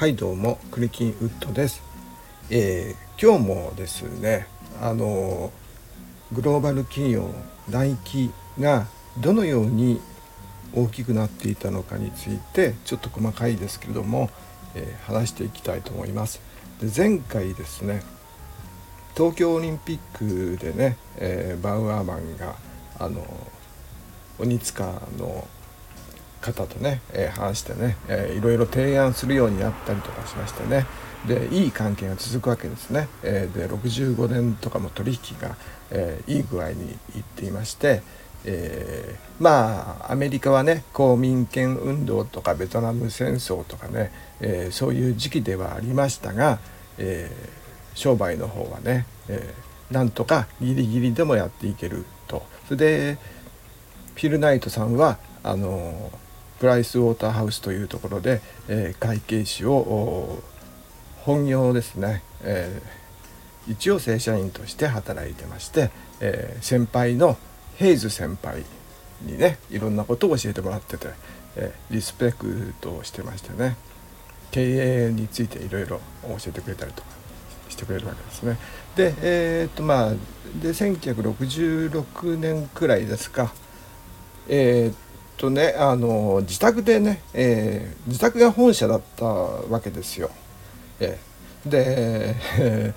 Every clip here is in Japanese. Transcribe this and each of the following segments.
はいどうもクリキンウッドです、えー、今日もですねあのグローバル企業ナイキがどのように大きくなっていたのかについてちょっと細かいですけれども、えー、話していきたいと思います。で前回ですね東京オリンピックでね、えー、バウアーマンがあの鬼塚の方とね、えー、話してね、えー、いろいろ提案するようになったりとかしましてね。でいい関係が続くわけですね、えー、で65年とかも取引が、えー、いい具合にいっていまして、えー、まあアメリカはね公民権運動とかベトナム戦争とかね、えー、そういう時期ではありましたが、えー、商売の方はね、えー、なんとかギリギリでもやっていけると。それでフィル・ナイトさんはあのプライスウォーターハウスというところで、えー、会計士を本業ですね、えー、一応正社員として働いてまして、えー、先輩のヘイズ先輩にねいろんなことを教えてもらってて、え、リスペクトをしてましてね経営についていろいろ教えてくれたりとかしてくれるわけですね。でえ、っとまあで1966年くらいですかえ、っととねあの自宅でね、えー、自宅が本社だったわけですよ。えー、で、え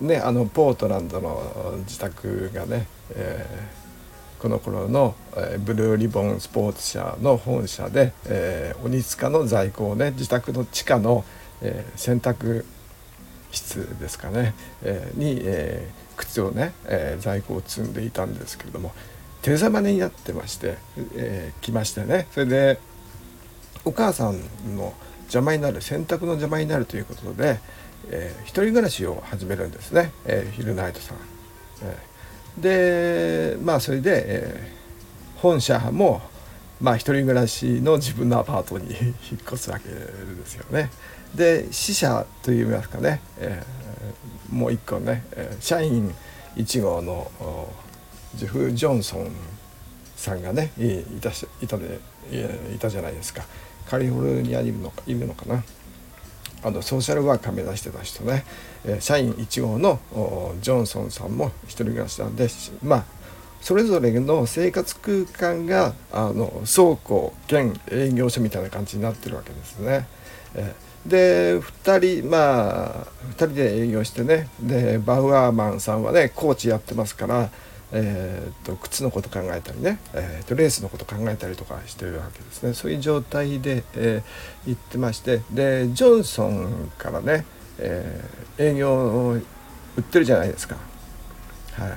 ー、ねあのポートランドの自宅がね、えー、この頃の、えー、ブルーリボンスポーツ社の本社で、えー、鬼塚の在庫をね自宅の地下の、えー、洗濯室ですかね、えー、に、えー、靴をね、えー、在庫を積んでいたんですけれども手ざまになってまして、えー、来ましてねそれでお母さんの邪魔になる洗濯の邪魔になるということで、えー、一人暮らしを始めるんですね、えー、ヒルナイトさん。えー、でまあそれで、えー、本社もまあ一人暮らしの自分のアパートに 引っ越すわけですよね。で死者といいますかね、えー、もう一個ね、えー、社員1号のジェフ・ジョンソンさんがねいたしいたでいたじゃないですか。カリフォルニアにいるのかいるのかな。あのソーシャルワーカー目指してた人ね、え社員1号のジョンソンさんも一人暮らしなんでまあそれぞれの生活空間があの倉庫兼営業所みたいな感じになってるわけですね。えで2人まあ2人で営業してね。でバウアーマンさんはねコーチやってますからえーと、靴のこと考えたりね、えーと、レースのこと考えたりとかしてるわけですね。そういう状態で、えー、行ってましてでジョンソンからね、えー、営業を売ってるじゃないですか。はい、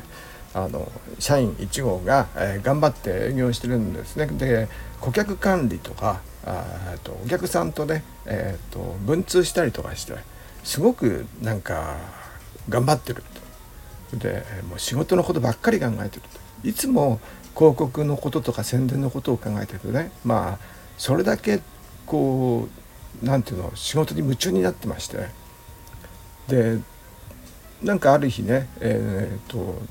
あの社員1号が、えー、頑張って営業してるんですね。で顧客管理とかあとお客さんとね、えーと文通したりとかしてすごくなんか頑張ってる。でもう仕事のことばっかり考えてると。いつも広告のこととか宣伝のことを考えてるとねまあそれだけこう何ていうの仕事に夢中になってまして。でなんかある日ねえっ、と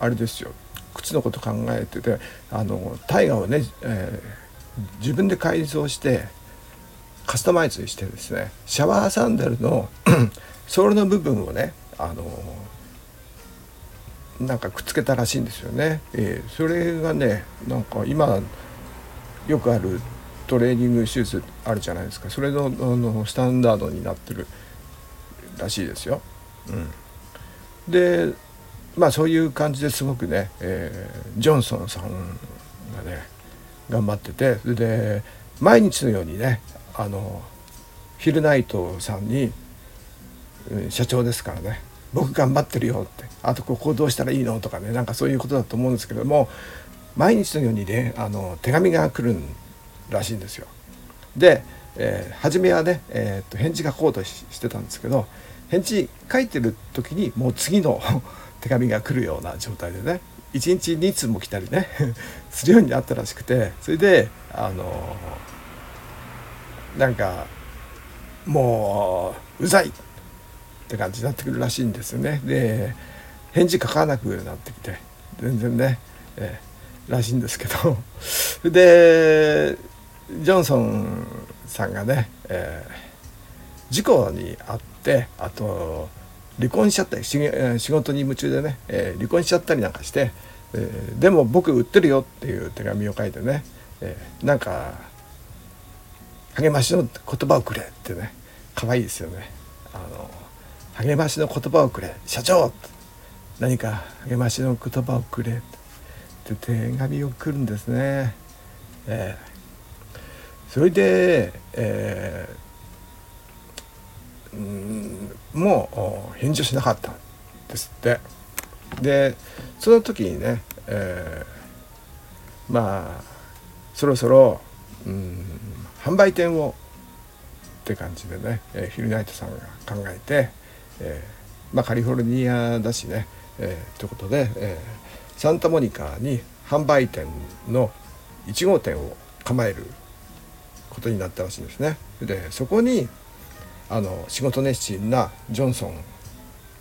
あれですよ。靴のこと考えててあのタイガーをね、えー、自分で改造してカスタマイズしてですねシャワーサンダルの ソールの部分をねあのなんかくっつけたらしいんですよね。えー、それがねなんか今よくあるトレーニングシューズあるじゃないですかそれのあのスタンダードになってるらしいですよ。うん、でまあそういう感じですごくね、えー、ジョンソンさんがね頑張っててそれで毎日のようにねあのヒルナイトさんに社長ですからね僕頑張ってるよって。あとここどうしたらいいのとかね。なんかそういうことだと思うんですけども毎日のようにねあの手紙が来るらしいんですよ。で、えー、初めはね、えー、っと返事がこうとしてたんですけど返事書いてる時にもう次の 手紙が来るような状態でね1日2通も来たりね するようになったらしくてそれであのなんかもううざい。って感じになってくるらしいんですよね。で返事書かなくなってきて全然ね、えー、らしいんですけど でジョンソンさんがね、え事故に遭ってあと離婚しちゃったり仕事に夢中でね、えー、離婚しちゃったりなんかして、えー、でも僕売ってるよっていう手紙を書いてね、えー、なんか励ましの言葉をくれってね可愛いですよねあの励ましの言葉をくれ。社長何か励ましの言葉をくれって手紙を送るんですね、えー、それで、えー、うんもう返事をしなかったんですって。でその時にね、えー、まあそろそろうん販売店をって感じでね、えー、ヒルナイトさんが考えて、えー、まあ、カリフォルニアだしね、えー、ということで、えー、サンタモニカに販売店の1号店を構えることになったらしいんですね。でそこにあの仕事熱心なジョンソン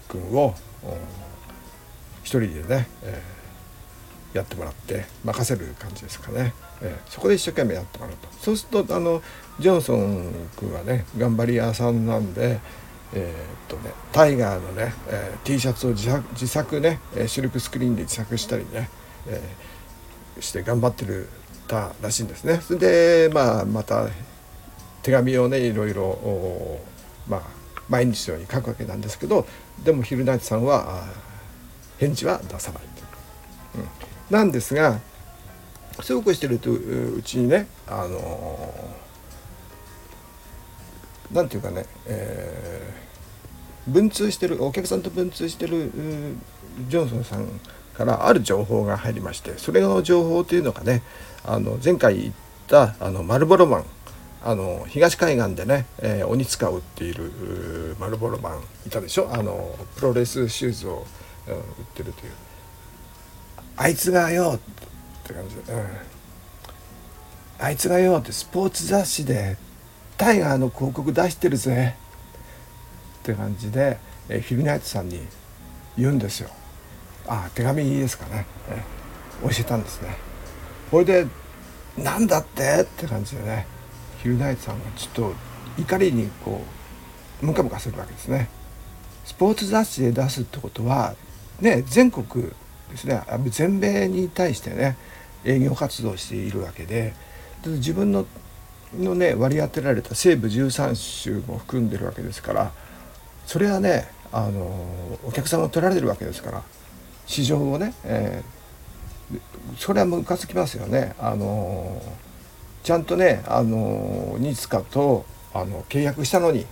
君を一人でね、えー、やってもらって任せる感じですかね。えー、そこで一生懸命やってもらうとそうするとあのジョンソン君はね頑張り屋さんなんでえー、っとねタイガーのね、えー、T シャツを自作自作ねシルクスクリーンで自作したりね、えー、して頑張ってるたらしいんですね。それでまあまた手紙をねいろいろまあ毎日のように書くわけなんですけどでもヒルナイトさんは返事は出さないと、うん、なんですがそうこうしてるとうちにねあのなんていうかね、えー、文通してるお客さんと文通してるジョンソンさんからある情報が入りましてそれの情報というのがねあの前回言ったあのマルボロマンあの東海岸でね、えー、鬼塚を売っているマルボロマンいたでしょ？あのプロレスシューズを、うん、売ってるという。あいつがよって感じで、うん、あいつがよってスポーツ雑誌でタイガーの広告出してるぜって感じで、えフィルナイトさんに言うんですよ。あ手紙いいですかね、え教えたんですね。これで「なんだって?」って感じでねヒルナイトさんがちょっと怒りにこうムカムカするわけですね。スポーツ雑誌で出すってことはね全国ですね全米に対してね営業活動しているわけで自分ののね割り当てられた西部13州も含んでるわけですからそれはねあのお客さんを取られるわけですから市場をね、えー、それはムカつきますよね。あのちゃんとねあのニツカとあの契約したのに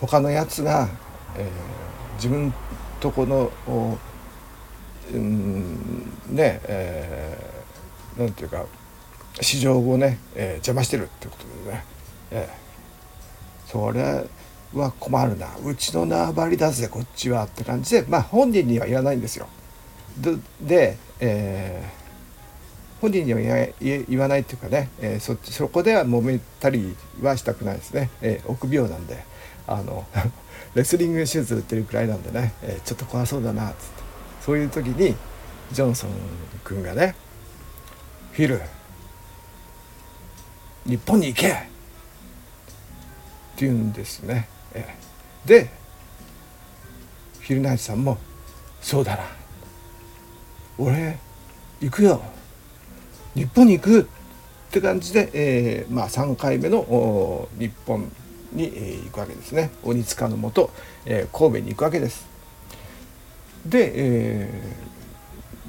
他のやつが、えー、自分とこのうんねえー、なんていうか市場をね、えー、邪魔してるってことでね、えー、それは困るな。うちの縄張りだぜこっちはって感じでまあ本人には言わないんですよ。で、えー、本人には言わないっていうかね、えー、そそこでは揉めたりはしたくないですね、えー、臆病なんで。あの レスリングシューズ売ってるくらいなんでね、えー、ちょっと怖そうだなっつって。そういう時にジョンソン君がね「フィル日本に行け!」って言うんですね。でヒルナイトさんも「そうだな俺行くよ日本に行く!」って感じで、えー、まあ、3回目の日本に、え行くわけですね鬼塚のもと、えー、神戸に行くわけです。で、え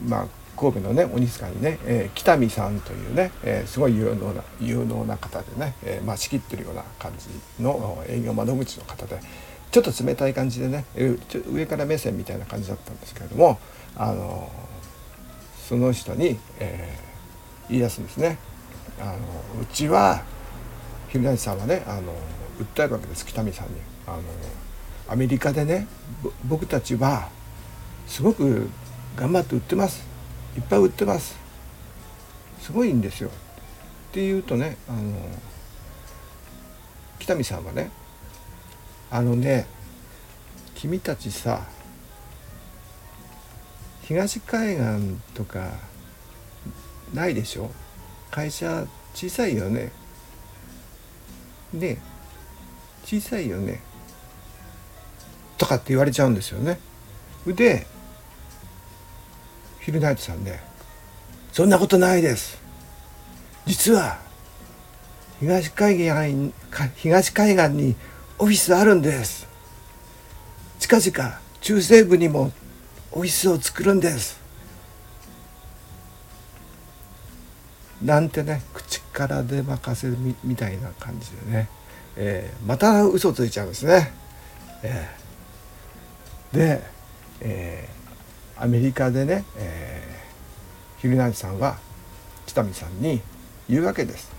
ー、まあ神戸のね鬼塚にね、えー、北見さんというね、えー、すごい有能な有能な方でね、えー、まあ仕切ってるような感じの営業窓口の方でちょっと冷たい感じでね上から目線みたいな感じだったんですけれどもあのその人に、えー、言い出すんですね。あのうちは日村さんはねあの訴えるわけです北見さんに。あのアメリカでね僕たちはすごく頑張って売ってますいっぱい売ってます。すごいんですよ。って言うとねあの北見さんはねあのね君たちさ東海岸とかないでしょ？会社小さいよね。で小さいよね。とかって言われちゃうんですよね。でヒルナイトさんねそんなことないです。実は東海岸東海岸にオフィスあるんです。近々中西部にもオフィスを作るんです。なんてね口からで任せるみみたいな感じでね、えー、また嘘ついちゃうんですね。えー、で、えー、アメリカでね、えー、ヒルナンさんは北見さんに言うわけです。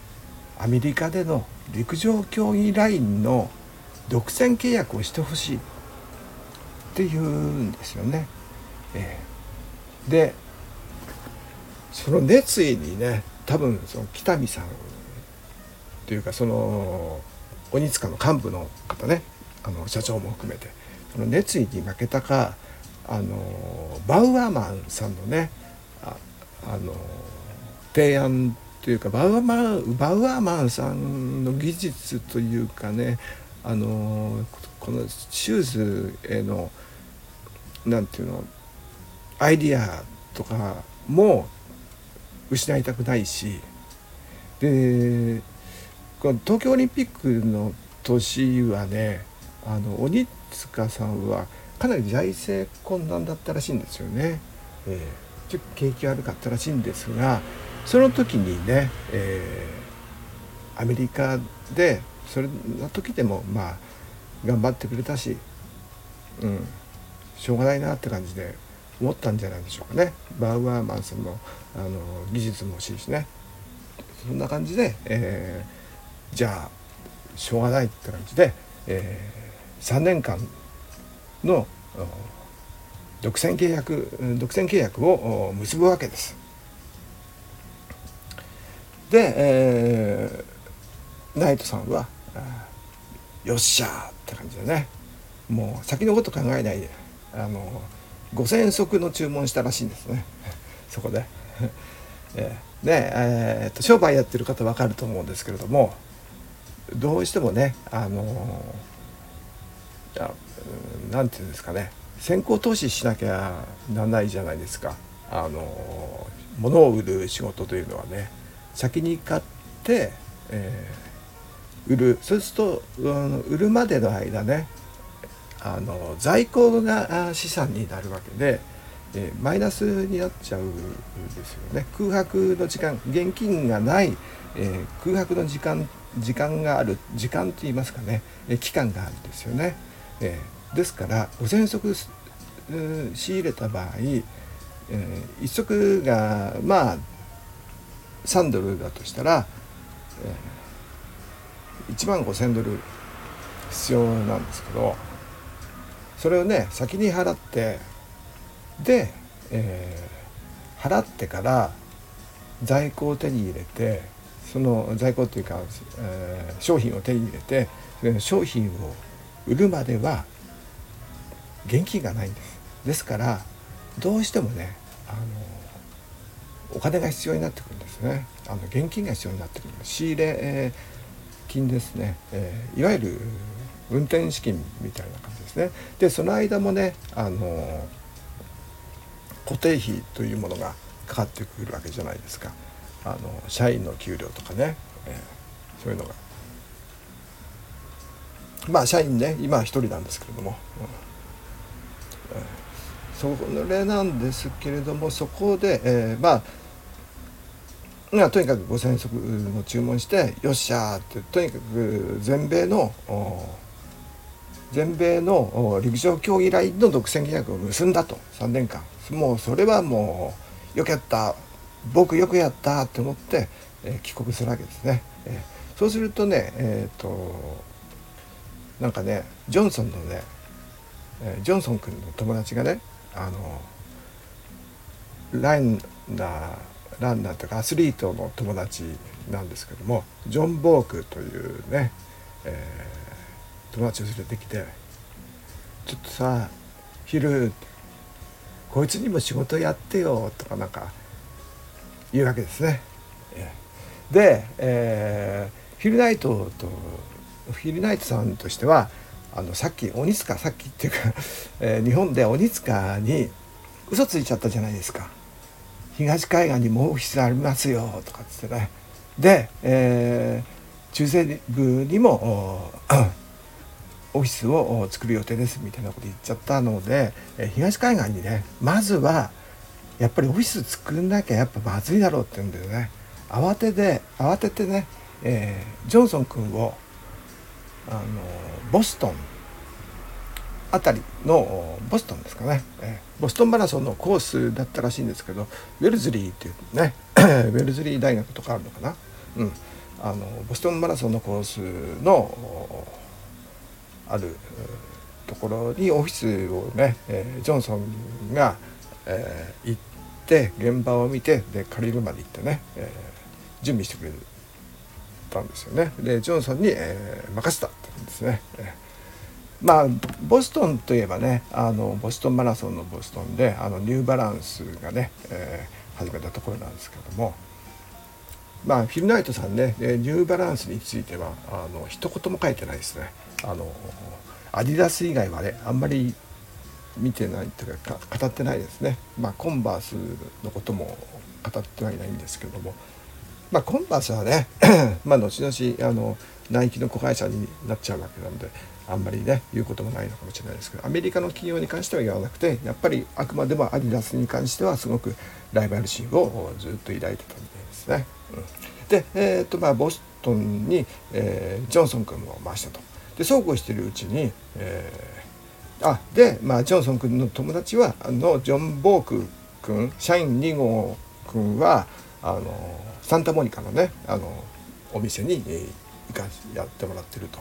アメリカでの陸上競技ラインの独占契約をしてほしいって言うんですよね。えー、でその熱意にね多分その北見さんというかその鬼塚の幹部の方ねあの社長も含めてその熱意に負けたかあのバウアーマンさんのねああの提案というかバウアーマンバウアーマンさんの技術というかねあのこのシューズへの何て言うのアイディアとかも失いたくないしでこの東京オリンピックの年はねあの鬼塚さんはかなり財政困難だったらしいんですよね。えー、ちょっと景気悪かったらしいんですがその時にね、えー、アメリカでそれの時でもまあ頑張ってくれたし、うん、しょうがないなって感じで思ったんじゃないでしょうかね。バウアーマンさんのあの技術も欲しいしね。そんな感じで、えー、じゃあしょうがないって感じで、えー、3年間の独占契約独占契約を結ぶわけです。で、えー、ナイトさんは「よっしゃ!」って感じでねもう先のこと考えないであの5,000足の注文したらしいんですね そこで。えー、で、えー、と商売やってる方分かると思うんですけれどもどうしてもねあの何て言うんですかね。先行投資しなきゃなんないじゃないですか。あの物を売る仕事というのはね。先に買って、えー、売る。そうすると、うん、売るまでの間ねあの在庫が資産になるわけで、えー、マイナスになっちゃうんですよね。空白の時間現金がない、えー、空白の時間時間がある時間といいますかね、え、期間があるんですよね、えー、ですからご喘息仕入れた場合、えー、1足がまあ3ドルだとしたら、えー、1万5,000ドル必要なんですけどそれをね先に払ってで、えー、払ってから在庫を手に入れてその在庫っていうか、えー、商品を手に入れて商品を売るまでは現金がないんです。ですからどうしてもねあのお金が必要になってくるんですね。あの現金が必要になってくる仕入れ、金ですね、え、いわゆる運転資金みたいな感じですね。でその間もねあの固定費というものがかかってくるわけじゃないですか。あの社員の給料とかね、え、そういうのがまあ社員ね今は一人なんですけれども、うん、それなんですけれどもそこで、えー、まあまあとにかく5,000足の注文してよっしゃーってとにかく全米の全米の陸上競技ラインの独占契約を結んだと。3年間。もうそれはもうよくやった。僕よくやったって思って、えー、帰国するわけですね、えー、そうするとねえっ、ー、となんかねジョンソンのね、ジョンソン君の友達がねあのランナーランナーとかアスリートの友達なんですけどもジョン・ボークというね、えー友達を連れてきて「ちょっとさ昼こいつにも仕事やってよ」とかなんか言うわけですね。で、えー、ヒルナイトとフィルナイトさんとしてはあのさっき鬼塚さっきっていうか、えー、日本で鬼塚に嘘ついちゃったじゃないですか。東海岸にもうオフィスありますよとかっつってね。で、えー、中西部にも オフィスを作る予定ですみたいなこと言っちゃったので、え東海岸にねまずはやっぱりオフィス作んなきゃやっぱまずいだろうって言うんだよね。慌てて慌ててね、えー、ジョンソン君をあのボストンあたりのボストンですかね、え、ボストンマラソンのコースだったらしいんですけどウェルズリーっていうね ウェルズリー大学とかあるのかな、うん、あのボストンマラソンのコースのあるところにオフィスをね、え、ジョンソンが、えー、行って現場を見てで借りるまで行ってね、えー、準備してくれる。たんですよね。でジョンソンに、えー、任せたってんですね。えーまあボストンといえばねあのボストンマラソンのボストンであのニューバランスがね、えー、始めたところなんですけどもまあフィルナイトさんねニューバランスについてはあの一言も書いてないですね。あのアディダス以外はねあんまり見てないというか語ってないですね。まあコンバースのことも語ってはいないんですけどもまあコンバースはね まあ後々あのナイキの子会社になっちゃうわけなのであんまりね言うこともないのかもしれないですけどアメリカの企業に関しては言わなくてやっぱりあくまでもアディダスに関してはすごくライバル心をずっと抱いてたみたいですね。うん、で、えーとまあ、ボストンに、えー、ジョンソン君を回したと。でそうこうしてるうちに、えー、あで、まあ、ジョンソン君の友達はあのジョン・ボーク君社員2号君はあのサンタモニカのねあのお店に、えー、行かやってもらってると。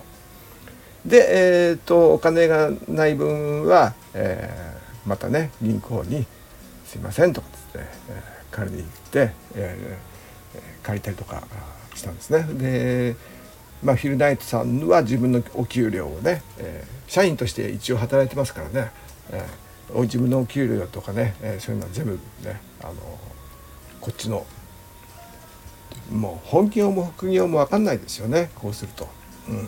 で、えーと、お金がない分は、えー、またね銀行に「すいません」とかつって、えー、借りに行って、えー、借りたりとかしたんですね。でまあ、フィルナイトさんは自分のお給料をね、えー、社員として一応働いてますからね、えー、自分のお給料とかね、えー、そういうのは全部ね、あのこっちのもう本業も副業も分かんないですよねこうすると。うん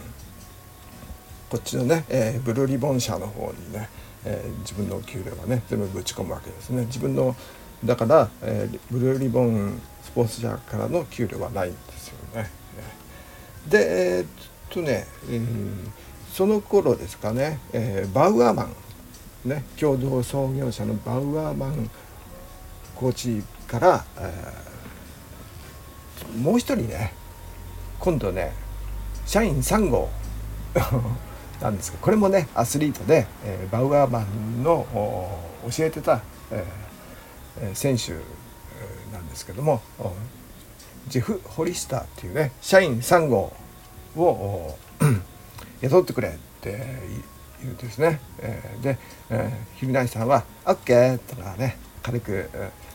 こっちのね、えー、ブルーリボン社の方にね、えー、自分の給料がね全部ぶち込むわけですね自分のだから、えー、ブルーリボンスポーツ社からの給料はないんですよね。でえー、っとね、えー、その頃ですかね、えー、バウアーマンね共同創業者のバウアーマンコーチから、えー、もう一人ね今度ね社員3号なんですけどこれもねアスリートで、えー、バウアーマンの教えてた、えー、選手なんですけどもジェフ・ホリスターっていうね社員3号を 雇ってくれって言うんですね。えー、で、えー、ヒルナイさんは「OK」とかね軽く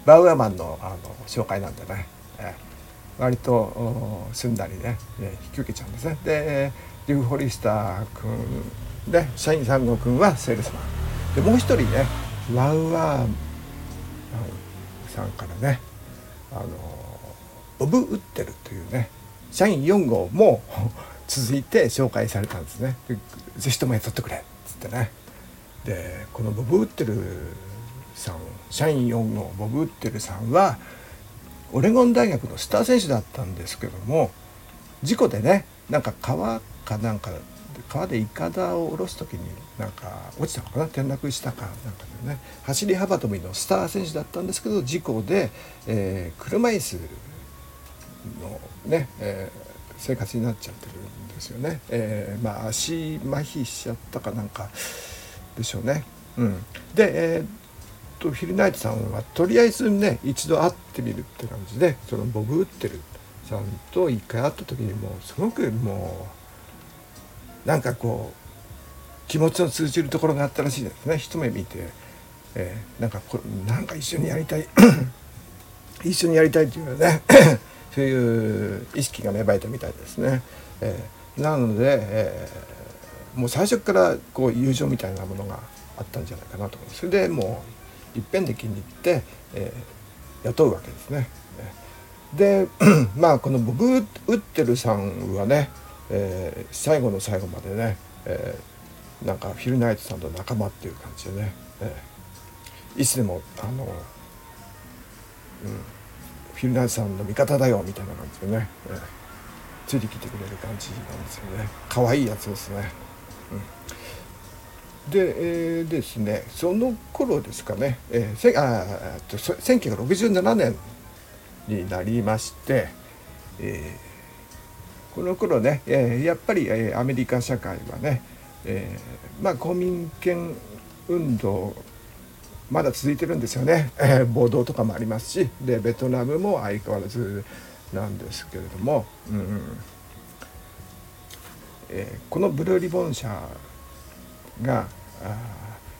バウアーマンのあの紹介なんでね、えー、割と済んだりね、え引き受けちゃうんですね。でリュフ・ホリスター君で社員3号君はセールスマン。でもう一人ねワウワーさんからねあのボブ・ウッテルというね社員4号も 続いて紹介されたんですね。ぜひとも雇ってくれっつってね。でこのボブ・ウッテルさん社員4号ボブ・ウッテルさんはオレゴン大学のスター選手だったんですけども事故でねなんか川かなんか川でいかだを下ろす時になんか落ちたのかな転落したかなんかでね走り幅跳びのスター選手だったんですけど事故で、えー、車椅子のね、えー、生活になっちゃってるんですよね。えー、まあ足麻痺しちゃったかなんかでしょうね。うん、で、えーとフィルナイトさんはとりあえずね一度会ってみるって感じでそのボブ・ウッテルさんと一回会った時にもうすごくもうなんかこう気持ちの通じるところがあったらしいですね一目見て、えー、なんかこなんか一緒にやりたい 一緒にやりたいというね そういう意識が芽生えたみたいですね。えー、なので、えー、もう最初からこう友情みたいなものがあったんじゃないかなと思います。それでもういっぺんで気に入って、えー、雇うわけですね。で まあこのボブ・ウッテルさんはねえー、最後の最後までね、えー、なんかフィル・ナイトさんと仲間っていう感じでね、えー、いつでもあの、うん、フィル・ナイトさんの味方だよみたいな感じでね、えー、ついてきてくれる感じなんですよね可愛いやつですね。うん、で、えー、ですねその頃ですかね、えー、せあと1967年になりまして、えー、この頃ね、えー、やっぱり、えー、アメリカ社会はね、えー、まあ公民権運動まだ続いてるんですよね、えー、暴動とかもありますしでベトナムも相変わらずなんですけれども、うんえー、このブルーリボン社が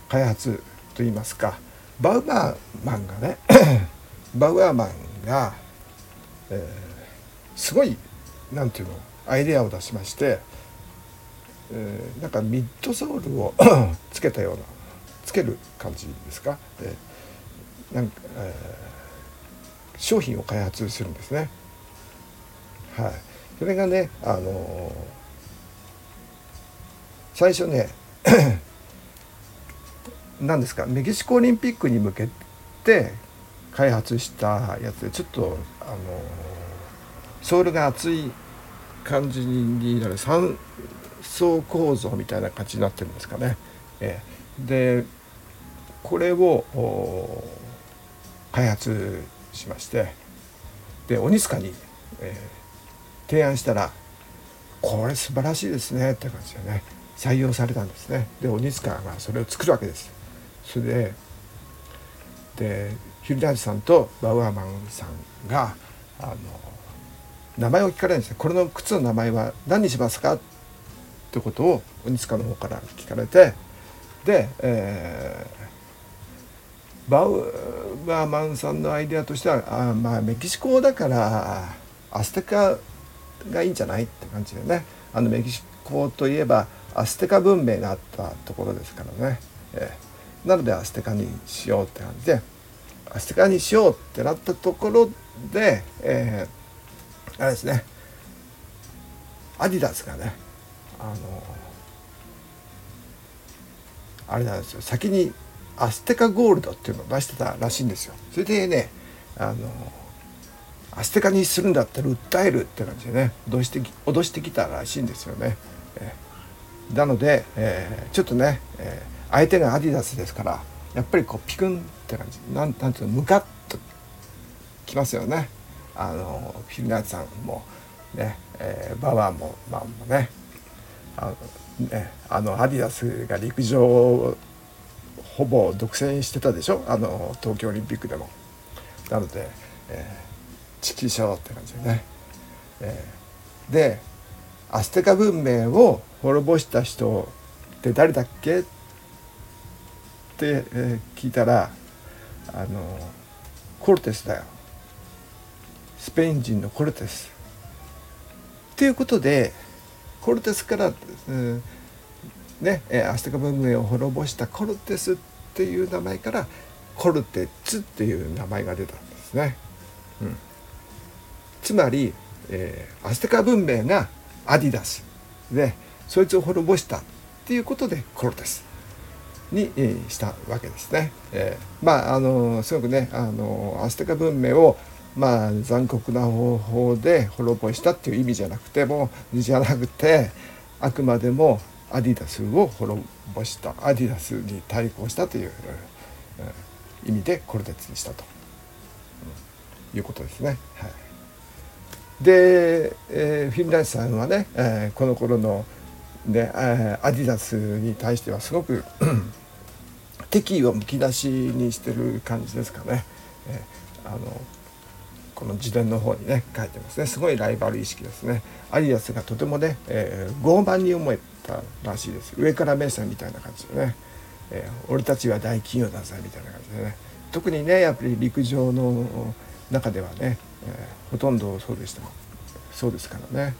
開発といいますかバウアーマンがね バウアーマンが、えー、すごいなんていうのアイデアを出しまして、えー、なんかミッドソールを つけたようなつける感じですか、えー、なんか、えー、商品を開発するんですね。はい、それがねあの最初ね 何ですか？メキシコオリンピックに向けて開発したやつでちょっとあのソールが厚い感じになる3層構造みたいな感じになってるんですかね。え、でこれを開発しましてで鬼塚に、えー、提案したら「これ素晴らしいですね」って感じでね。採用されたんですね。で鬼塚がそれを作るわけです。それででヒルダージさんとバウアーマンさんがあの名前を聞かれるんですねこれの靴の名前は何にしますか？ってことを鬼塚の方から聞かれてで、えー、バウアーマンさんのアイデアとしてはあまあメキシコだからアステカがいいんじゃない？って感じでねあのメキシコといえばアステカ文明があったところですからね、えー、なのでアステカにしようって感じでアステカにしようってなったところで、えー、あれですね。アディダスがねあのあれなんですよ。先にアステカゴールドっていうのを出してたらしいんですよ。それでねあのアステカにするんだったら訴えるって感じでね脅して脅してきたらしいんですよね。えー、なので、えー、ちょっとね、えー、相手がアディダスですからやっぱりこうピクンって感じなんなんていうのムカッときますよね。あのフィルナーズさんもね、えー、ババアもまあもねあのねあのアディダスが陸上をほぼ独占してたでしょ？あの東京オリンピックでも。なので、えー、チキショーって感じでね。えー、でアステカ文明を滅ぼした人って誰だっけ？っ、え、聞いたらあのコルテスだよ。スペイン人のコルテス。ということでコルテスから、うん、ねアステカ文明を滅ぼしたコルテスっていう名前からコルテッツっていう名前が出たんですね。うん、つまり、えー、アステカ文明がアディダス。でそいつを滅ぼしたっていうことでコルテス。にしたわけですね。えー、まああのすごくねあのアステカ文明をまあ残酷な方法で滅ぼしたっていう意味じゃなくてもじゃなくてあくまでもアディダスを滅ぼしたアディダスに対抗したという、意味でコルテツにしたと、いうことですね。はい、で、えー、フィンランドさんはね、えー、この頃ので、えー、アディダスに対してはすごく 敵意をむき出しにしてる感じですかね。えー、あのこの自伝の方にね書いてますね。すごいライバル意識ですね。アリアスがとてもね、えー、傲慢に思えたらしいです。上から目線みたいな感じでね、えー、俺たちは大企業だぜみたいな感じでね。特にねやっぱり陸上の中ではね、えー、ほとんどそうでした。そうですからね、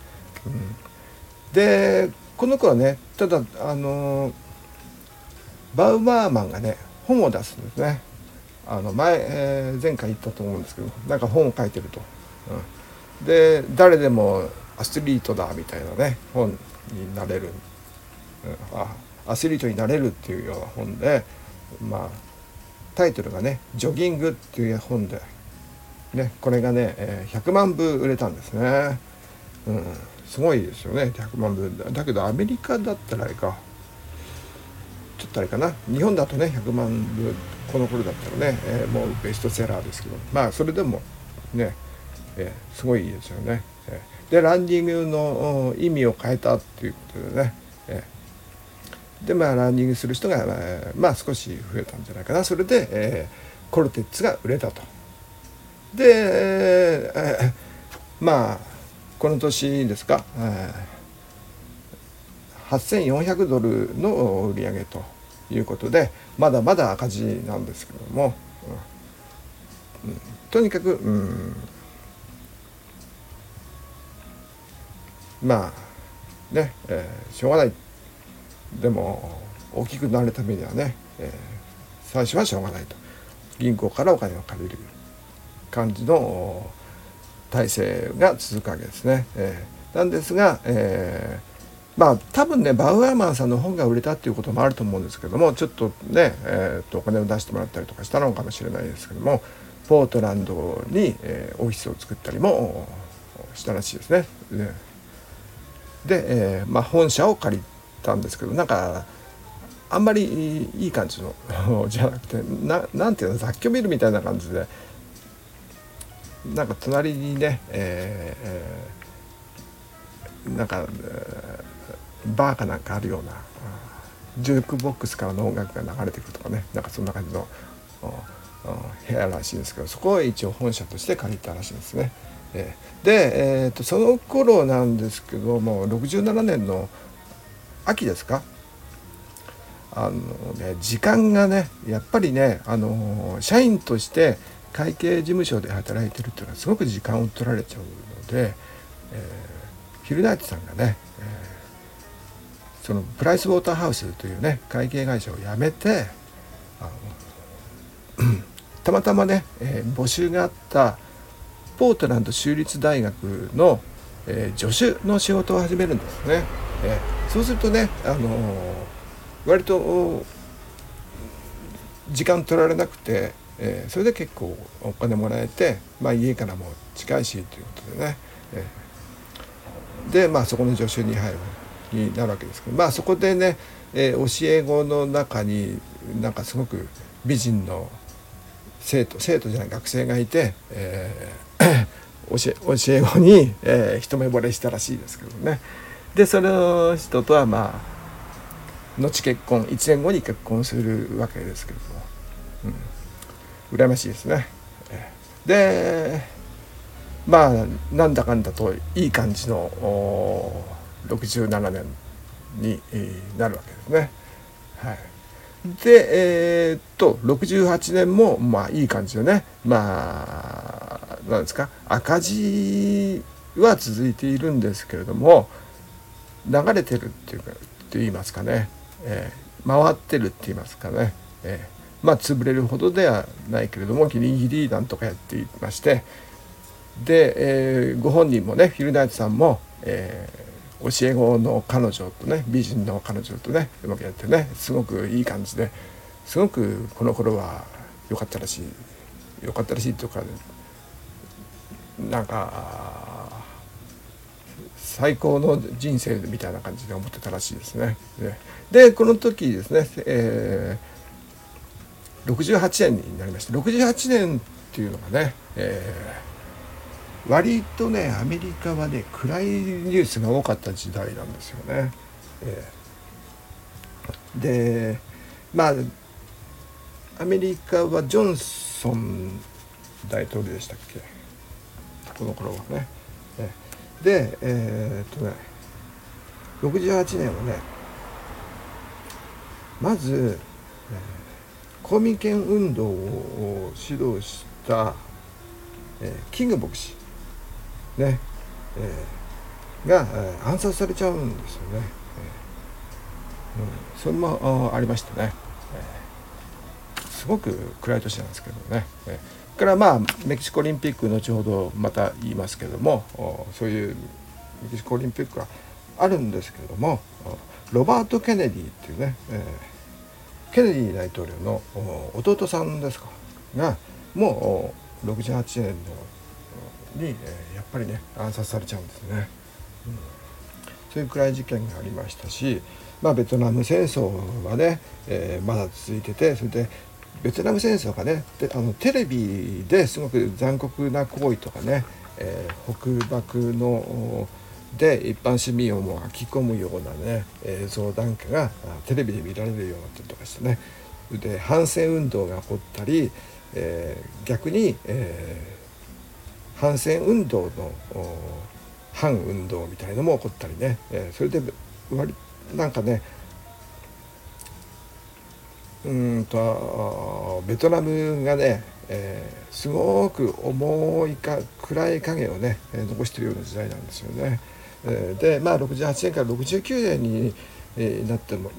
うん、でこの子はねただあのバウマーマンがね本を出すんですね。あの前、えー、前回言ったと思うんですけどなんか本を書いてると、うん、で誰でもアスリートだみたいなね本になれる、うん、あアスリートになれるっていうような本でまあタイトルがね「ジョギング」っていう本で、ね、これがね、え100万部売れたんですね。うん、すごいですよね。100万部だけどアメリカだったらあれか。ちょっとあれかな。日本だとね100万部この頃だったらね、えー、もうベストセラーですけど。まあそれでもね、えー、すごいですよね。えー、でランニングの意味を変えたっていうことでね、えー、でまあランニングする人が、えー、まあ少し増えたんじゃないかな。それで、えー、コルテッツが売れたと。で、えー、まあこの年ですか、えー、8400ドルの売り上げということでまだまだ赤字なんですけども、うん、とにかく、うん、まあね、えー、しょうがない。でも大きくなるためにはね、えー、最初はしょうがないと。銀行からお金を借りる感じの体制が続くわけですね。えー、なんですが、えーまあ多分ねバウアーマンさんの本が売れたっていうこともあると思うんですけどもちょっとね、えー、とお金を出してもらったりとかしたのかもしれないですけどもポートランドに、えー、オフィスを作ったりもしたらしいですね。で、えー、まあ、本社を借りたんですけどなんかあんまりいい感じの じゃなくてななんていうの雑居ビルみたいな感じでなんか隣にね、えー、なんか、バーかなんかあるようなジュークボックスからの音楽が流れてくるとかねなんかそんな感じの部屋らしいんですけどそこを一応本社として借りたらしいんですね。えー、で、えーと、その頃なんですけども67年の秋ですか？あのね時間がねやっぱりねあの社員として会計事務所で働いてるっていうのはすごく時間を取られちゃうので、えー、ヒルナイトさんがね、えーそのプライスウォーターハウスというね会計会社を辞めてたまたまね、えー、募集があったポートランド州立大学の、えー、助手の仕事を始めるんですね。えー、そうするとね、あの割と時間取られなくて、えそれで結構お金もらえて、まあ、家からも近いしということでね、えでまあそこの助手に入るになるわけですけどまあそこでね、えー、教え子の中になんかすごく美人の生徒生徒じゃない学生がいて、えー、教え子に、えー、一目惚れしたらしいですけどね。でその人とはまあ後結婚1年後に結婚するわけですけども、羨ましいですね。でまあなんだかんだといい感じの67年になるわけですね。はい、でえー、っと68年もまあいい感じでね。まあ何ですか？赤字は続いているんですけれども流れてるっていうかって言いますかね、えー、回ってるって言いますかね、えー、まあ潰れるほどではないけれどもギリギリなんとかやっていましてで、えー、ご本人もねフィルナイトさんも、えー教え子の彼女とね美人の彼女とねうまくやってねすごくいい感じですごくこの頃は良かったらしい良かったらしいというかなんか最高の人生みたいな感じで思ってたらしいですね。でこの時ですね、えー、68年になりました68年っていうのがね、えー割とねアメリカはね暗いニュースが多かった時代なんですよね。えー、でまあアメリカはジョンソン大統領でしたっけ？この頃はね。え、でえー、っとね68年はねまず、えー、公民権運動を指導した、えー、キング牧師ね、えー、が、えー、暗殺されちゃうんですよね。えーうん、それもありましたね、えー、すごく暗い年なんですけどね。えー、からまあメキシコオリンピック後ほどまた言いますけどもそういうメキシコオリンピックはあるんですけれどもロバート・ケネディっていうね、えー、ケネディ大統領の弟さんですか？がもう68年のに、え、やっぱりね暗殺されちゃうんですね。うん、そういう暗い事件がありましたし、まあ、ベトナム戦争はね、えー、まだ続いててそれでベトナム戦争がねであのテレビですごく残酷な行為とかね、えー、北爆ので一般市民をも巻き込むようなね映像なんかがテレビで見られるようになったりとかしてねで反戦運動が起こったり、えー、逆に、えー、反戦運動の反運動みたいのも起こったりね、えー、それで割なんかねうんとベトナムがね、えー、すごく重いか暗い影をね、残しているような時代なんですよね。でまあ68年から69年に、なっても、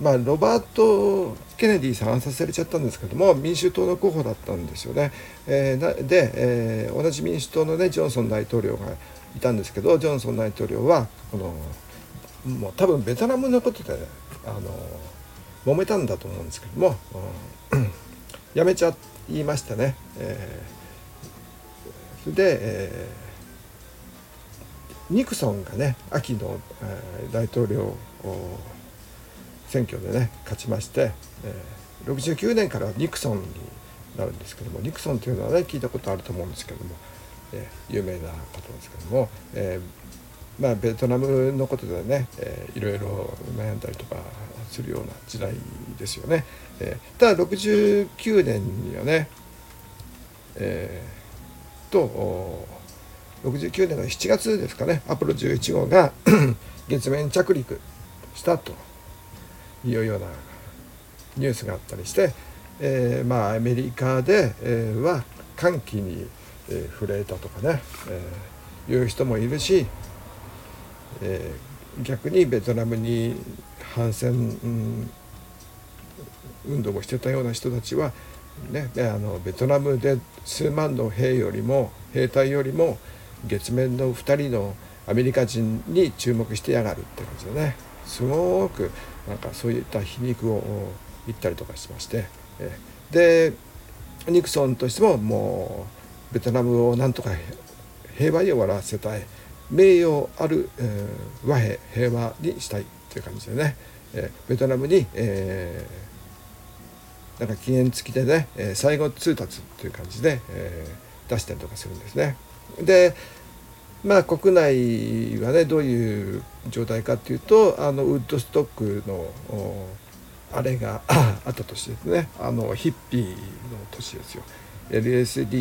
まあ、ロバート・ケネディさん暗殺されちゃったんですけども民衆党の候補だったんですよね。えー、で、えー、同じ民主党のねジョンソン大統領がいたんですけどジョンソン大統領はこのもう多分ベトナムのことであの揉めたんだと思うんですけども、うん、やめちゃいましたね。えー、で、えー、ニクソンがね秋の、えー、大統領選挙でね勝ちまして、えー、69年からニクソンになるんですけどもニクソンというのはね聞いたことあると思うんですけども、えー、有名な方ですけども、えー、まあ、ベトナムのことでね、えー、いろいろ悩んだりとかするような時代ですよね。えー、ただ69年にはね、えー、と69年の7月ですかね。アポロ11号が 月面着陸したというようなニュースがあったりして、えー、まあアメリカで、えー、は歓喜に、えー、触れたとかね、えー、いう人もいるし、えー、逆にベトナムに反戦、うん、運動をしてたような人たちは、ね、あのベトナムで数万の兵よりも兵隊よりも月面の2人のアメリカ人に注目してやがるって感じでね。すごくなんかそういった皮肉を言ったりとかしまして。でニクソンとしてももうベトナムをなんとか平和に終わらせたい。名誉ある、えー、和平平和にしたいっていう感じでね、え、ベトナムに、えー、なんか期限付きでね、え、最後通達っていう感じで、えー、出したりとかするんですね。でまあ国内はねどういう状態かっていうとあのウッドストックのあれが あった年ですねあのヒッピーの年ですよ。LSD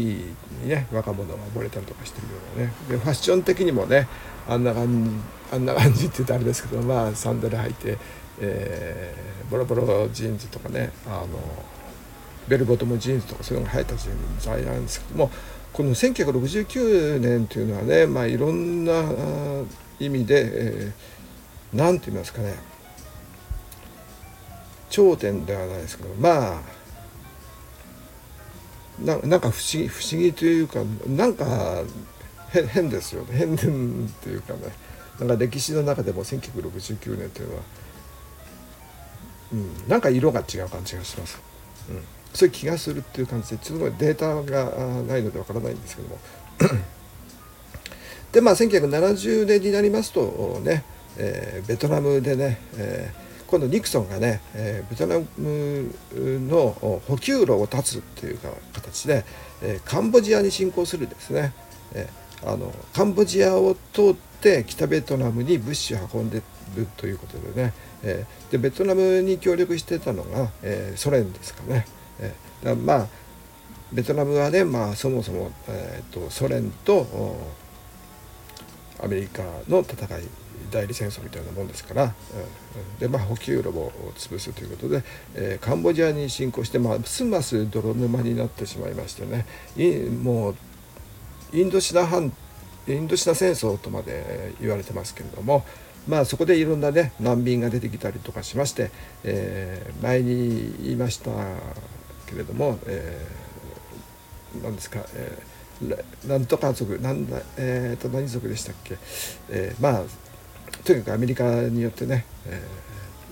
にね若者が溺れたりとかしてるようなねでファッション的にもねあんな感じあんな感じって言うとあれですけどまあサンダル履いて、えー、ボロボロジーンズとかねあのベルボトムジーンズとかそういうのが流行った時代なんですけどもこの1969年というのはねまあいろんな意味で何、えー、て言いますかね。頂点ではないですけどまあななんか不思議不思議というかなんか変ですよね。変っていうかね。なんか歴史の中でも1969年というのは、うん、なんか色が違う感じがします、うん、そういう気がするっていう感じでちょっとデータがないのでわからないんですけども。でまあ1970年になりますとね、えー、ベトナムでね、えー今度ニクソンがね、えー、ベトナムの補給路を断つっていうか形で、え、カンボジアに侵攻するですね、え、あのカンボジアを通って北ベトナムに物資を運んでるということでね、え、でベトナムに協力してたのが、え、ソ連ですかね、まあベトナムはね、まあ、そもそも、えーとソ連とアメリカの戦い代理戦争みたいなもんですから、うん、でまあ補給路を潰すということで、えー、カンボジアに侵攻してますます泥沼になってしまいましてね。もうインドシナ半インドシナ戦争とまで言われてますけれどもまあそこでいろんなね難民が出てきたりとかしまして、えー、前に言いましたけれども、えー、何ですか、えーなんとか族なんだ、えー、と何族でしたっけ、えー、まあとにかくアメリカによってね、え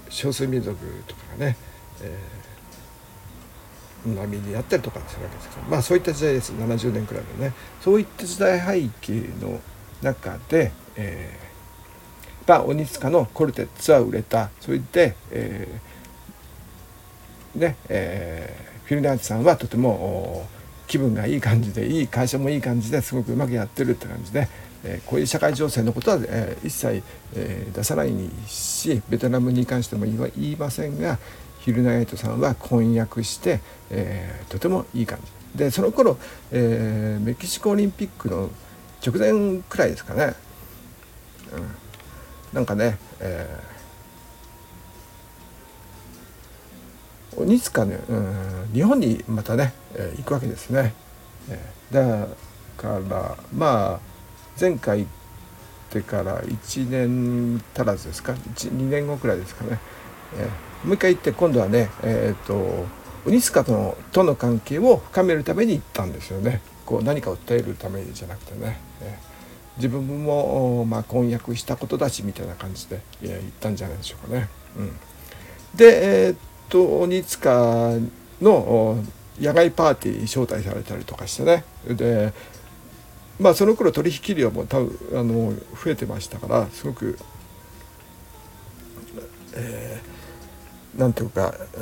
ー、少数民族とかがね、えー、波にやったりとかするわけですけどまあそういった時代です70年くらいのねそういった時代背景の中で、えー、まあ鬼塚のコルテッツは売れたそれで、えー、ねえー、フィルナーチさんはとても気分がいい感じでいい会社もいい感じですごくうまくやってるって感じで、え、こういう社会情勢のことは、え、一切、え、出さないしベトナムに関しても言いませんがヒルナイトさんは婚約して、え、とてもいい感じ。でその頃、え、メキシコオリンピックの直前くらいですかね、うん、なんかね、えー鬼塚ね、うん、日本にまたね、えー、行くわけですね。えー、だからまあ前回行ってから1年足らずですか？2年後くらいですかね、えー、もう一回行って今度はねえっ、と鬼塚とのとの関係を深めるために行ったんですよね。こう何かを訴えるためじゃなくてね。えー自分も、まあ、婚約したことだしみたいな感じでいや言ったんじゃないでしょうかね。うん、で、えー、と鬼塚の野外パーティー招待されたりとかしてね。でまあその頃取引量も多分あの増えてましたからすごく、えー、なんていうか、え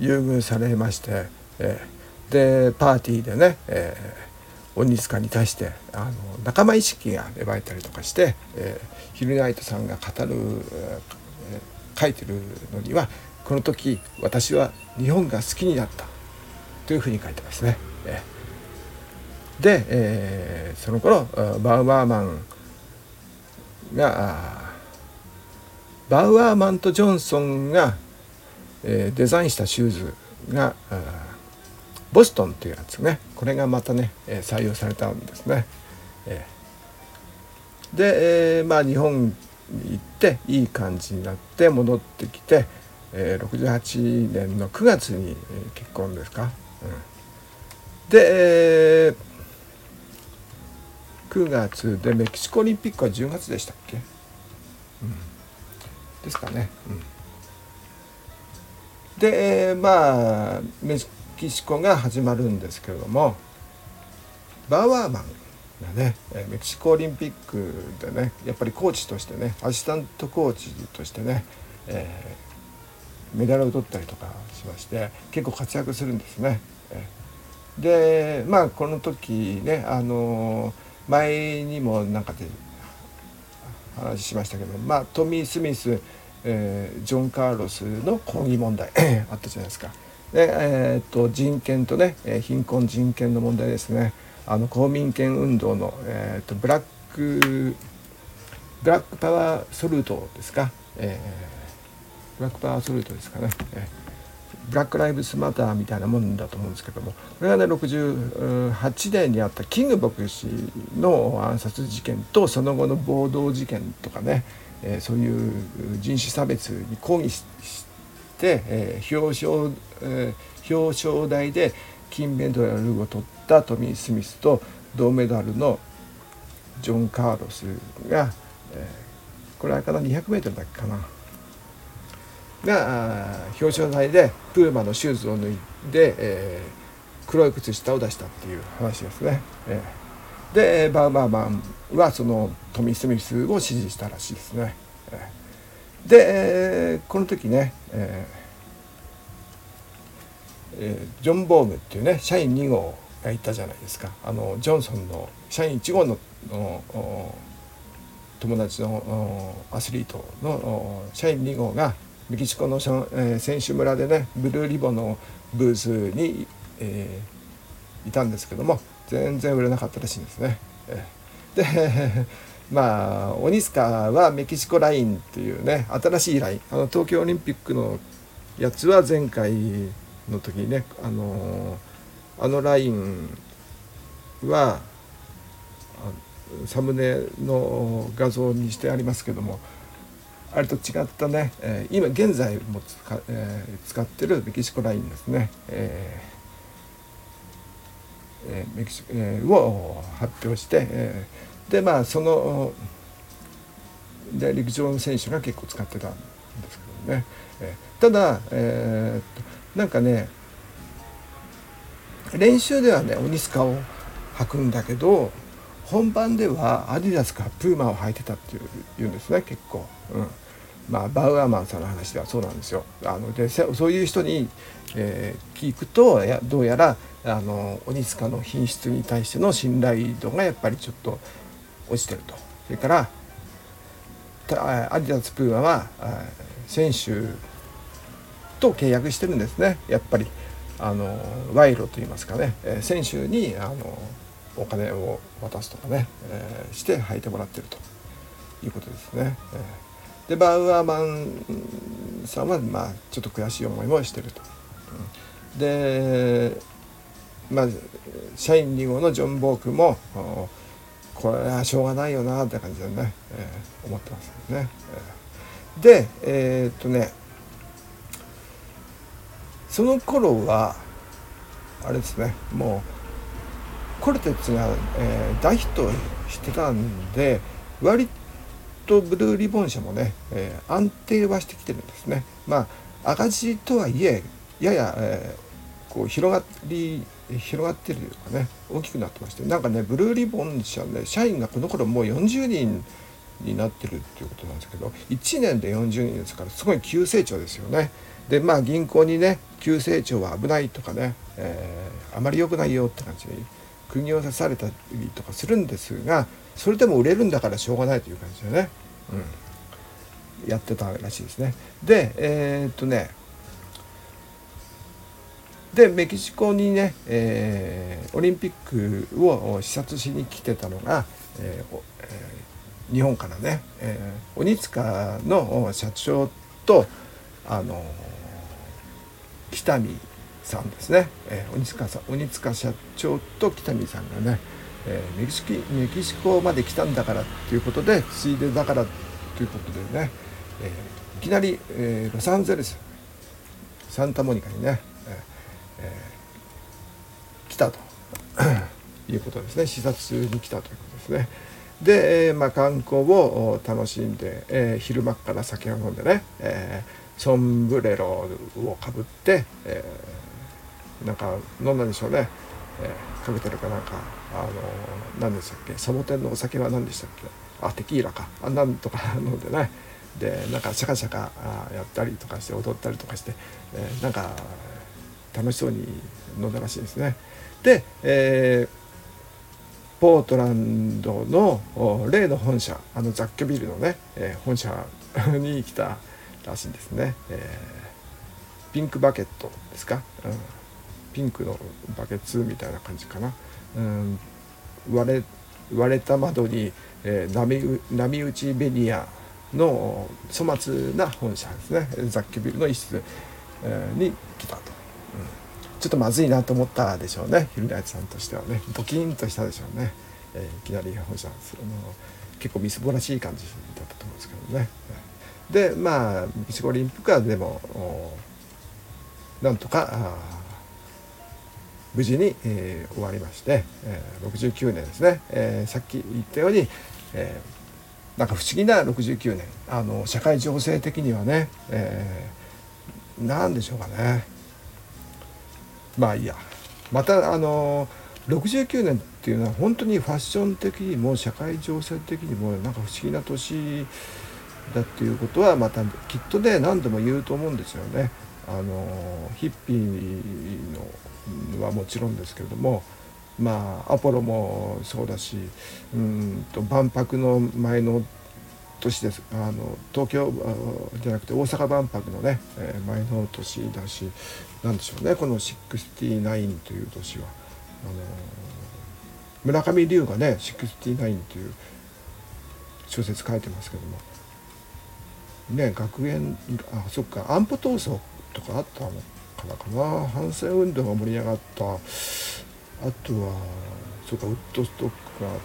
ー、優遇されまして、えー、でパーティーでね、えー、鬼塚に対してあの仲間意識が芽生えたりとかして、えー、ヒルナイトさんが語る、えー、書いてるのにはこの時私は日本が好きになったというふうに書いてますね。で、えー、その頃バウアーマンがバウアーマンとジョンソンが、えー、デザインしたシューズがボストンというやつねこれがまたね、採用されたんですね。で、えー、まあ日本に行っていい感じになって戻ってきて、えー、68年の9月に、結婚ですか？うん、で、えー、9月でメキシコオリンピックは10月でしたっけ、うん、ですかね。うん、で、えー、まあメキシコが始まるんですけれどもバウアーマンがねメキシコオリンピックでねやっぱりコーチとしてねアシスタントコーチとしてね、えメダルを取ったりとかしまして結構活躍するんですね。でまあこの時ねあの前にもなんかで話しましたけど、まあ、トミー・スミス、えー、ジョン・カーロスの抗議問題あったじゃないですか。で、えー、っと人権とね貧困人権の問題ですねあの公民権運動の、えー、っとブラックブラックパワーソルトですか、えーブラックパワーソルトですかね、えブラック・ライブスマターみたいなもんだと思うんですけどもこれがね68年にあったキング牧師の暗殺事件とその後の暴動事件とかね、えー、そういう人種差別に抗議して、えー、表彰、えー、表彰台で金メダルを取ったトミー・スミスと銅メダルのジョン・カーロスが、えー、これはかな 200m だっけかな。が表彰台でプーマのシューズを脱いで、えー、黒い靴下を出したっていう話ですね。えー、でバーバーマンはそのトミー・スミスを支持したらしいですね。えー、で、えー、この時ね、えー、ジョン・ボームっていうね社員2号がいたじゃないですかあのジョンソンの社員1号のの友達のアスリートの社員2号がメキシコの、え選手村でねブルーリボンのブースに、えー、いたんですけども全然売れなかったらしいんですね。で まあオニスカはメキシコラインっていうね新しいラインあの東京オリンピックのやつは前回の時にねあのあのラインはサムネの画像にしてありますけどもあれと違ったね、えー、今現在も使,、えー、使ってるメキシコラインですね、えーメキシえーを発表して、でまあそので陸上の選手が結構使ってたんですけどね、えただ、えーっとなんかね練習ではねオニスカを履くんだけど本番ではアディダスかプーマを履いてたっていうんですね結構。うんまあ、バウアーマンさんの話ではそうなんですよ。あのでそういう人に、えー、聞くとやどうやらあのオニスカの品質に対しての信頼度がやっぱりちょっと落ちてると。それからアディダスプーマは選手と契約してるんですねやっぱりあの賄賂といいますかね選手にあのお金を渡すとかね、えー、して履いてもらってるということですね。でバウアーマンさんはまあちょっと悔しい思いもしてると。でまあ社員2号のジョン・ボークもこれはしょうがないよなって感じでね、えー、思ってますね。でえー、っとねその頃はあれですねもうコルテッツが、えー、大ヒットしてたんで割とブルーリボン社もね、えー、安定はしてきてるんですね。まあ赤字とはいえやや、えー、こう広がり広がってるというかね大きくなってましてなんかねブルーリボン社ね社員がこの頃もう40人になってるっていうことなんですけど1年で40人ですからすごい急成長ですよね。でまあ銀行にね急成長は危ないとかね、えー、あまり良くないよって感じに釘を刺されたりとかするんですがそれでも売れるんだからしょうがないという感じでね、うん、やってたらしいですね。でえー、っとね。でメキシコにね、えー、オリンピックを視察しに来てたのが、えーえー、日本からね、えー、鬼塚の社長とあの北見さんですね、えー、鬼塚さん鬼塚社長と北見さんがね、えー、メキシメキシコまで来たんだからっていうことでついでだからということでね、えー、いきなり、えー、ロサンゼルスサンタモニカにね、えー、来たということですね。視察に来たということですね。で、えーまあ、観光を楽しんで、えー、昼間から酒を飲んでね、えー、ソンブレロをかぶって、えー、なんか飲んだんでしょうね、えー、かけてるかなんか。あの何でしたっけ？サボテンのお酒は何でしたっけ？あテキーラかあなんとか 飲んでねでなんかシャカシャカやったりとかして踊ったりとかして、えー、なんか楽しそうに飲んだらしいですね。で、えー、ポートランドの例の本社あの雑居ビルのね、えー、本社に来たらしいんですね。えー、ピンクバケットですか、うん、ピンクのバケツみたいな感じかな。うん、割れ割れた窓に、えー、波波打ちベニヤの粗末な本社ですね。雑居ビルの一室、えー、に来たと。ちょっとまずいなと思ったでしょうね。ヒルナイトさんとしてはね。ドキンとしたでしょうね、えー、いきなり本社するの結構みすぼらしい感じだったと思うんですけどね。でまあメキシコリンピックはでもなんとか無事に、えー、終わりまして、えー、69年ですね、えー、さっき言ったように、えー、なんか不思議な69年。あの社会情勢的にはね、えー、何でしょうかね。まあいいや。またあの69年っていうのは本当にファッション的にも社会情勢的にもなんか不思議な年だっていうことはまたきっとね何度も言うと思うんですよね。あのヒッピーのはもちろんですけれどもまあアポロもそうだしうんと万博の前の年です。あの東京じゃなくて大阪万博のね、え前の年だし何でしょうね。この69という年はあの村上龍がね69という小説書いてますけどもね学園あそっか安保闘争とかあったの？かな。かな反戦運動が盛り上がった。あとはそうかウッドストックがあっ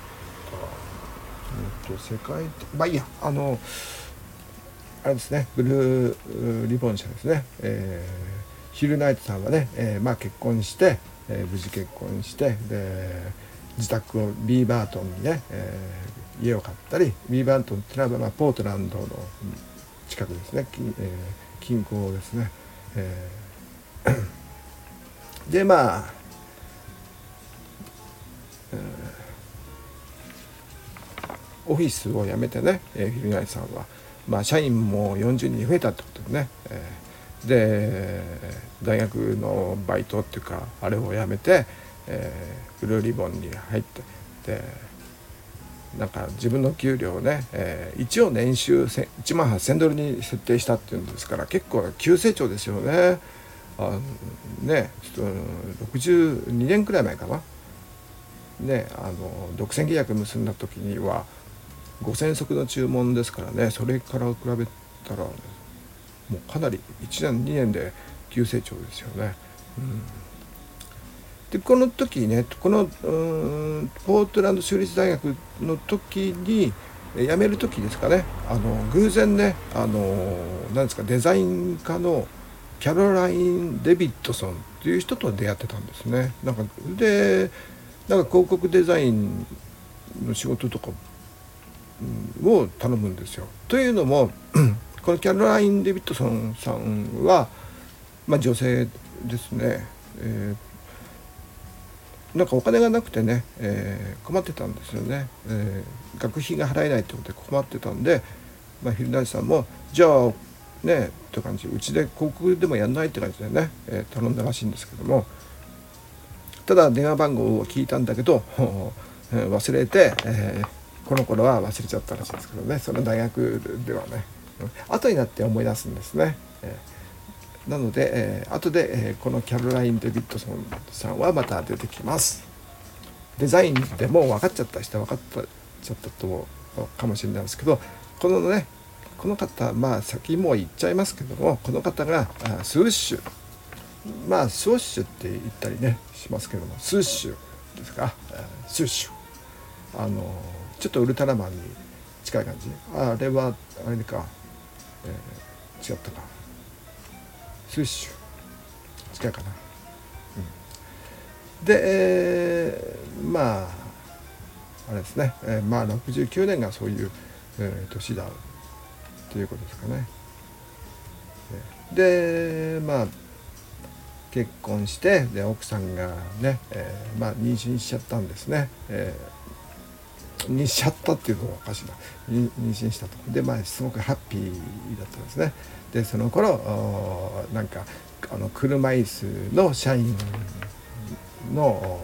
た。うんと世界まあいいや。あのあれですね。ブルーリボン社ですね、えーヒルナイトさんはね、えー、まあ、結婚して、え無事結婚してで自宅をビーバートンにね、えー、家を買ったりビーバートンっていうのは、まあ、ポートランドの近くですね、えー、近郊ですね、えー、でまあ、えー、オフィスを辞めてね、えー、ヒルナイさんは、まあ、社員も40人増えたってことでね、えー、で大学のバイトっていうかあれを辞めて、えー、ブルーリボンに入ってでなんか自分の給料をね、えー、一応年収1万8,000ドルに設定したっていうんですから結構急成長ですよね。あね62年くらい前かな。ねあの独占契約結んだ時には5,000足の注文ですからねそれから比べたら、もうかなり1年2年で急成長ですよね。うんでこの時ねこのポートランド州立大学の時に辞める時ですかねあの偶然ねあのなんですかデザイン科のキャロライン・デビッドソンっていう人と出会ってたんですね。なんかでなんか広告デザインの仕事とかを頼むんですよ。というのも このキャロライン・デビッドソンさんは、まあ、女性ですね。えーなんかお金がなくてね、えー、困ってたんですよね、えー、学費が払えないってことで困ってたんで、まあ、ヒルナイさんもじゃあねって感じ。うちで航空でもやんないって感じでね、えー、頼んだらしいんですけども。ただ電話番号を聞いたんだけど、忘れて、えー、この頃は忘れちゃったらしいんですけどね。その大学ではね。後になって思い出すんですね。えーなので、えー、後で、えー、このキャロライン・デビッドソンさんはまた出てきます。デザインでもう分かっちゃった人は分かっちゃったとかもしれないですけどこのねこの方まあ先も言っちゃいますけどもこの方がスウッシュ。まあスウッシュって言ったりねしますけどもスウッシュですか？スウッシュ。あのちょっとウルトラマンに近い感じ。あれはあれか、えー、違ったか。スッシュ。近いかな、うん、で、えー、まああれですね、えー、まあ69年がそういう、えー、年だということですかね。でまあ結婚してで奥さんがね、えー、まあ妊娠しちゃったんですね、えー、妊娠しちゃったっていうのはおかしいな。妊娠したと。でまあすごくハッピーだったんですね。でその頃なんかあの車椅子の社員の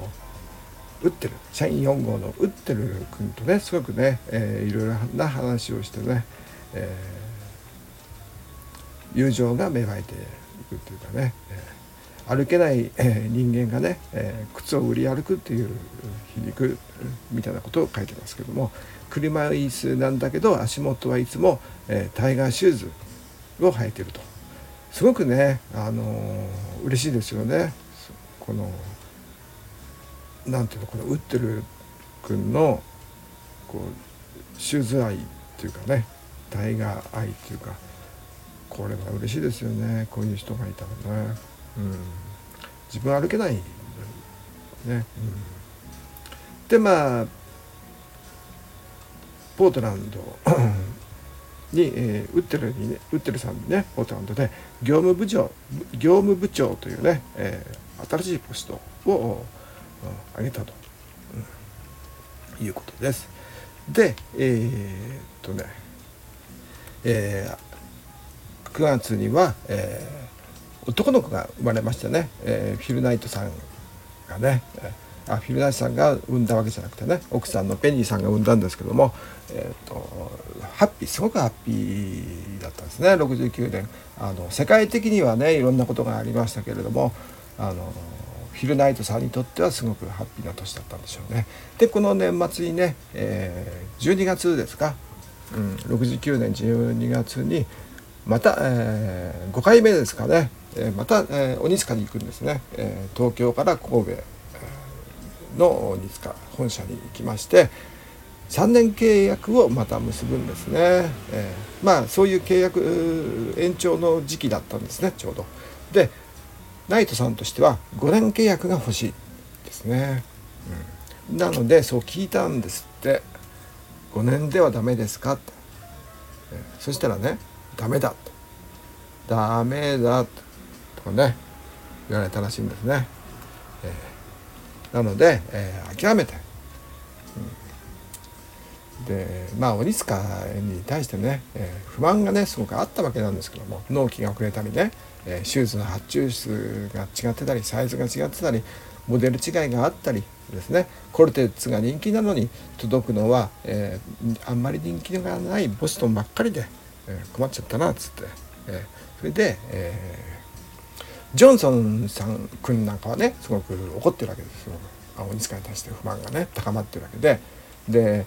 打ってる。社員4号の打ってる君とねすごくね、えー、いろいろな話をしてね、えー、友情が芽生えていくっていうかね、えー、歩けない、えー、人間がね、えー、靴を売り歩くっていう皮肉みたいなことを書いてますけども車椅子なんだけど足元はいつも、え、タイガーシューズを履いてると。すごくねあのー、嬉しいですよね。このなんていうのこの打ってる君のこうシューズ愛っていうかねタイガー愛っていうかこれは嬉しいですよね。こういう人がいたらね、うん、自分歩けないね、うん、でまあポートランド に、えー、ウッテルにねウッテルさんにねポートランドで業務部長業務部長というね、えー、新しいポストを挙げたと、うん、いうことです。でえー、っとね、えー、9月には、えー、男の子が生まれましたね、えー、フィルナイトさんがね、あフィルナイトさんが産んだわけじゃなくてね奥さんのペニーさんが産んだんですけども、えーと、ハッピーすごくハッピーだったんですね69年あの世界的にはねいろんなことがありましたけれどもあのフィルナイトさんにとってはすごくハッピーな年だったんでしょうね。でこの年末にね、えー、12月ですか、うん、69年12月にまた、えー、5回目ですかね、えー、また、えー、鬼塚に行くんですね、え、東京から神戸の鬼塚本社に行きまして3年契約をまた結ぶんですね、え、まあそういう契約延長の時期だったんですねちょうど。でナイトさんとしては5年契約が欲しいですね、うん、なのでそう聞いたんですって。5年ではダメですかって、えそしたらねダメだ。とダメだとかね言われたらしいんですね、えー、なので、えー、諦めて、うん、でまあ鬼塚に対してね、えー、不満がねすごくあったわけなんですけども納期が遅れたりね、えシューズの発注数が違ってたりサイズが違ってたりモデル違いがあったりですねコルテッツが人気なのに届くのは、え、あんまり人気がないボストンばっかりで、えー、困っちゃったなっつって、えー、それで、えジョンソンさん君なんかはねすごく怒ってるわけです。よ鬼塚に対して不満がね高まってるわけで。で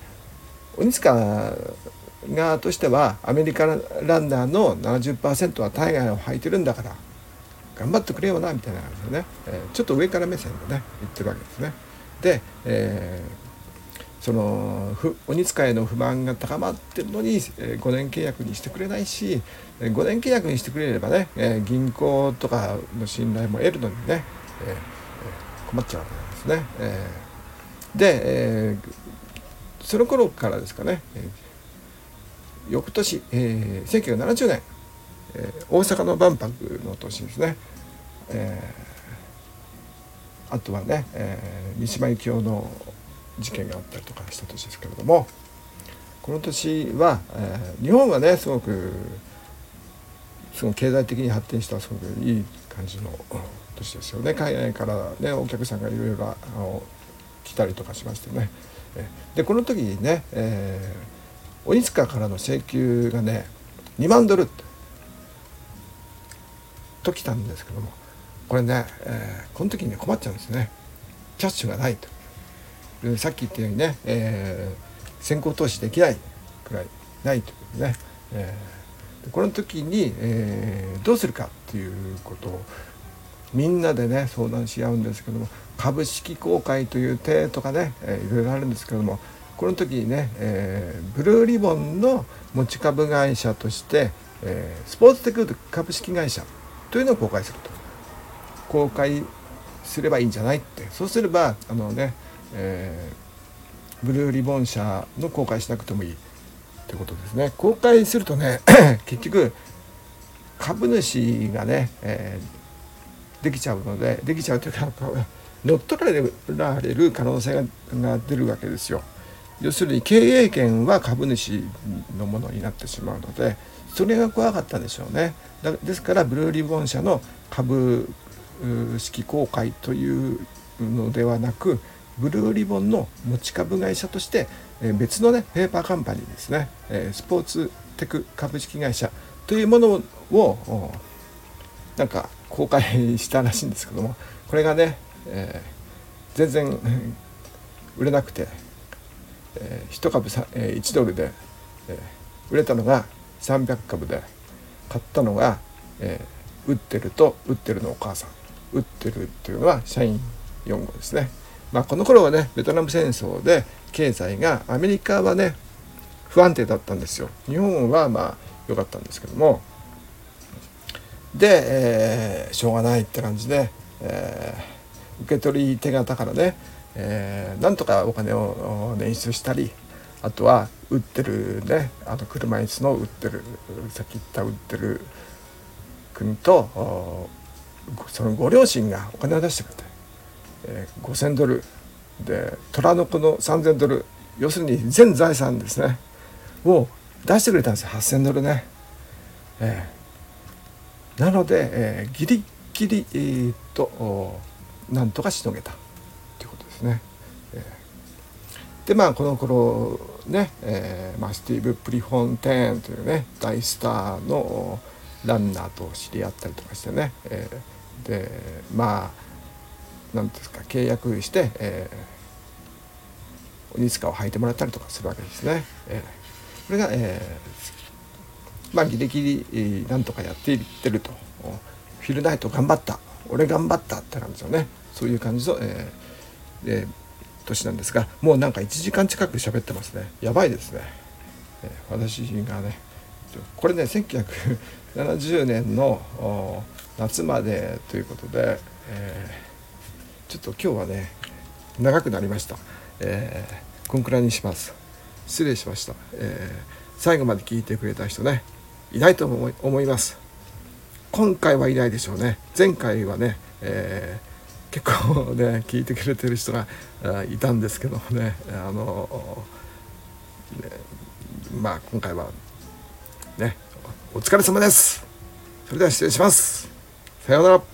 鬼塚側としてはアメリカランナーの70%は海外を履いてるんだから頑張ってくれよなみたいな感じでね、えー、ちょっと上から目線でね言ってるわけですね。で、えー、その鬼塚への不満が高まってるのに、えー、5年契約にしてくれないし5年契約にしてくれればね、えー、銀行とかの信頼も得るのにね、えー、困っちゃうわけなんですね。えー、で、えー、その頃からですかね、えー、翌年、えー、1970年、えー、大阪の万博の年ですね、えー、あとはね、えー、三島由紀夫の事件があったりとかした年ですけれどもこの年は、えー、日本はねすごくその経済的に発展したすごくいい感じの年ですよね。海外からねお客さんがいろいろ来たりとかしましてね。でこの時にね、えー、鬼塚からの請求がね2万ドルと来たんですけどもこれね、えー、この時に、ね、困っちゃうんですね。キャッシュがないと。さっき言ったようにね、えー、先行投資できないくらいないというね、えーこの時に、えー、どうするかっていうことをみんなでね相談し合うんですけども株式公開という手とかね、えー、いろいろあるんですけどもこの時にね、えー、ブルーリボンの持ち株会社として、えー、スポーツテク株式会社というのを公開すると。公開すればいいんじゃないって。そうすればあのね、えー、ブルーリボン社の公開しなくてもいいってことですね公開するとね 結局株主がね、えー、できちゃうのでできちゃうというか 乗っ取られる可能性が出るわけですよ。要するに経営権は株主のものになってしまうのでそれが怖かったでしょうね。ですからブルーリボン社の株式公開というのではなくブルーリボンの持ち株会社としてえ別のねペーパーカンパニーですねえスポーツテク株式会社というものをなんか公開したらしいんですけどもこれがね、えー、全然売れなくて、えー、1株えー、1ドルで、えー、売れたのが300株で買ったのが、えー、売ってると売ってるのお母さん売ってるっていうのは社員4号ですね。まあ、この頃はねベトナム戦争で経済がアメリカはね不安定だったんですよ。日本はまあ良かったんですけども。で、えー、しょうがないって感じで、えー、受け取り手形からね、えー、なんとかお金を捻出したりあとは売ってるねあの車椅子の売ってるさっき言った売ってる国とそのご両親がお金を出してくれて、えー、5,000ドル。で虎の子の3,000ドル。要するに全財産ですね。を出してくれたんですよ。8,000ドルね。えー、なので、えー、ギリギリ、えー、っとなんとかしのげた。ということですね。えー、でまあこの頃ね、えーまあ、スティーブ・プリフォンテーンというね大スターのランナーと知り合ったりとかしてね、えー、でまあ何ですか契約して、えー、鬼塚を履いてもらったりとかするわけですね。えー、これが、えー、まあギリギリ、なんとかやっていってるとフィルナイト頑張った俺頑張ったって感じのねそういう感じの、えーえー、年なんですがもうなんか1時間近く喋ってますねやばいですね。えー、私がねこれね1970年の夏までということで、えー、ちょっと今日はね長くなりました、えー、こんくらいにします。失礼しました、えー、最後まで聞いてくれた人ねいないと思います。今回はいないでしょうね。前回はね、えー、結構ね聞いてくれてる人がいたんですけどもねあのねまあ今回はねお疲れ様です。それでは失礼します。さようなら。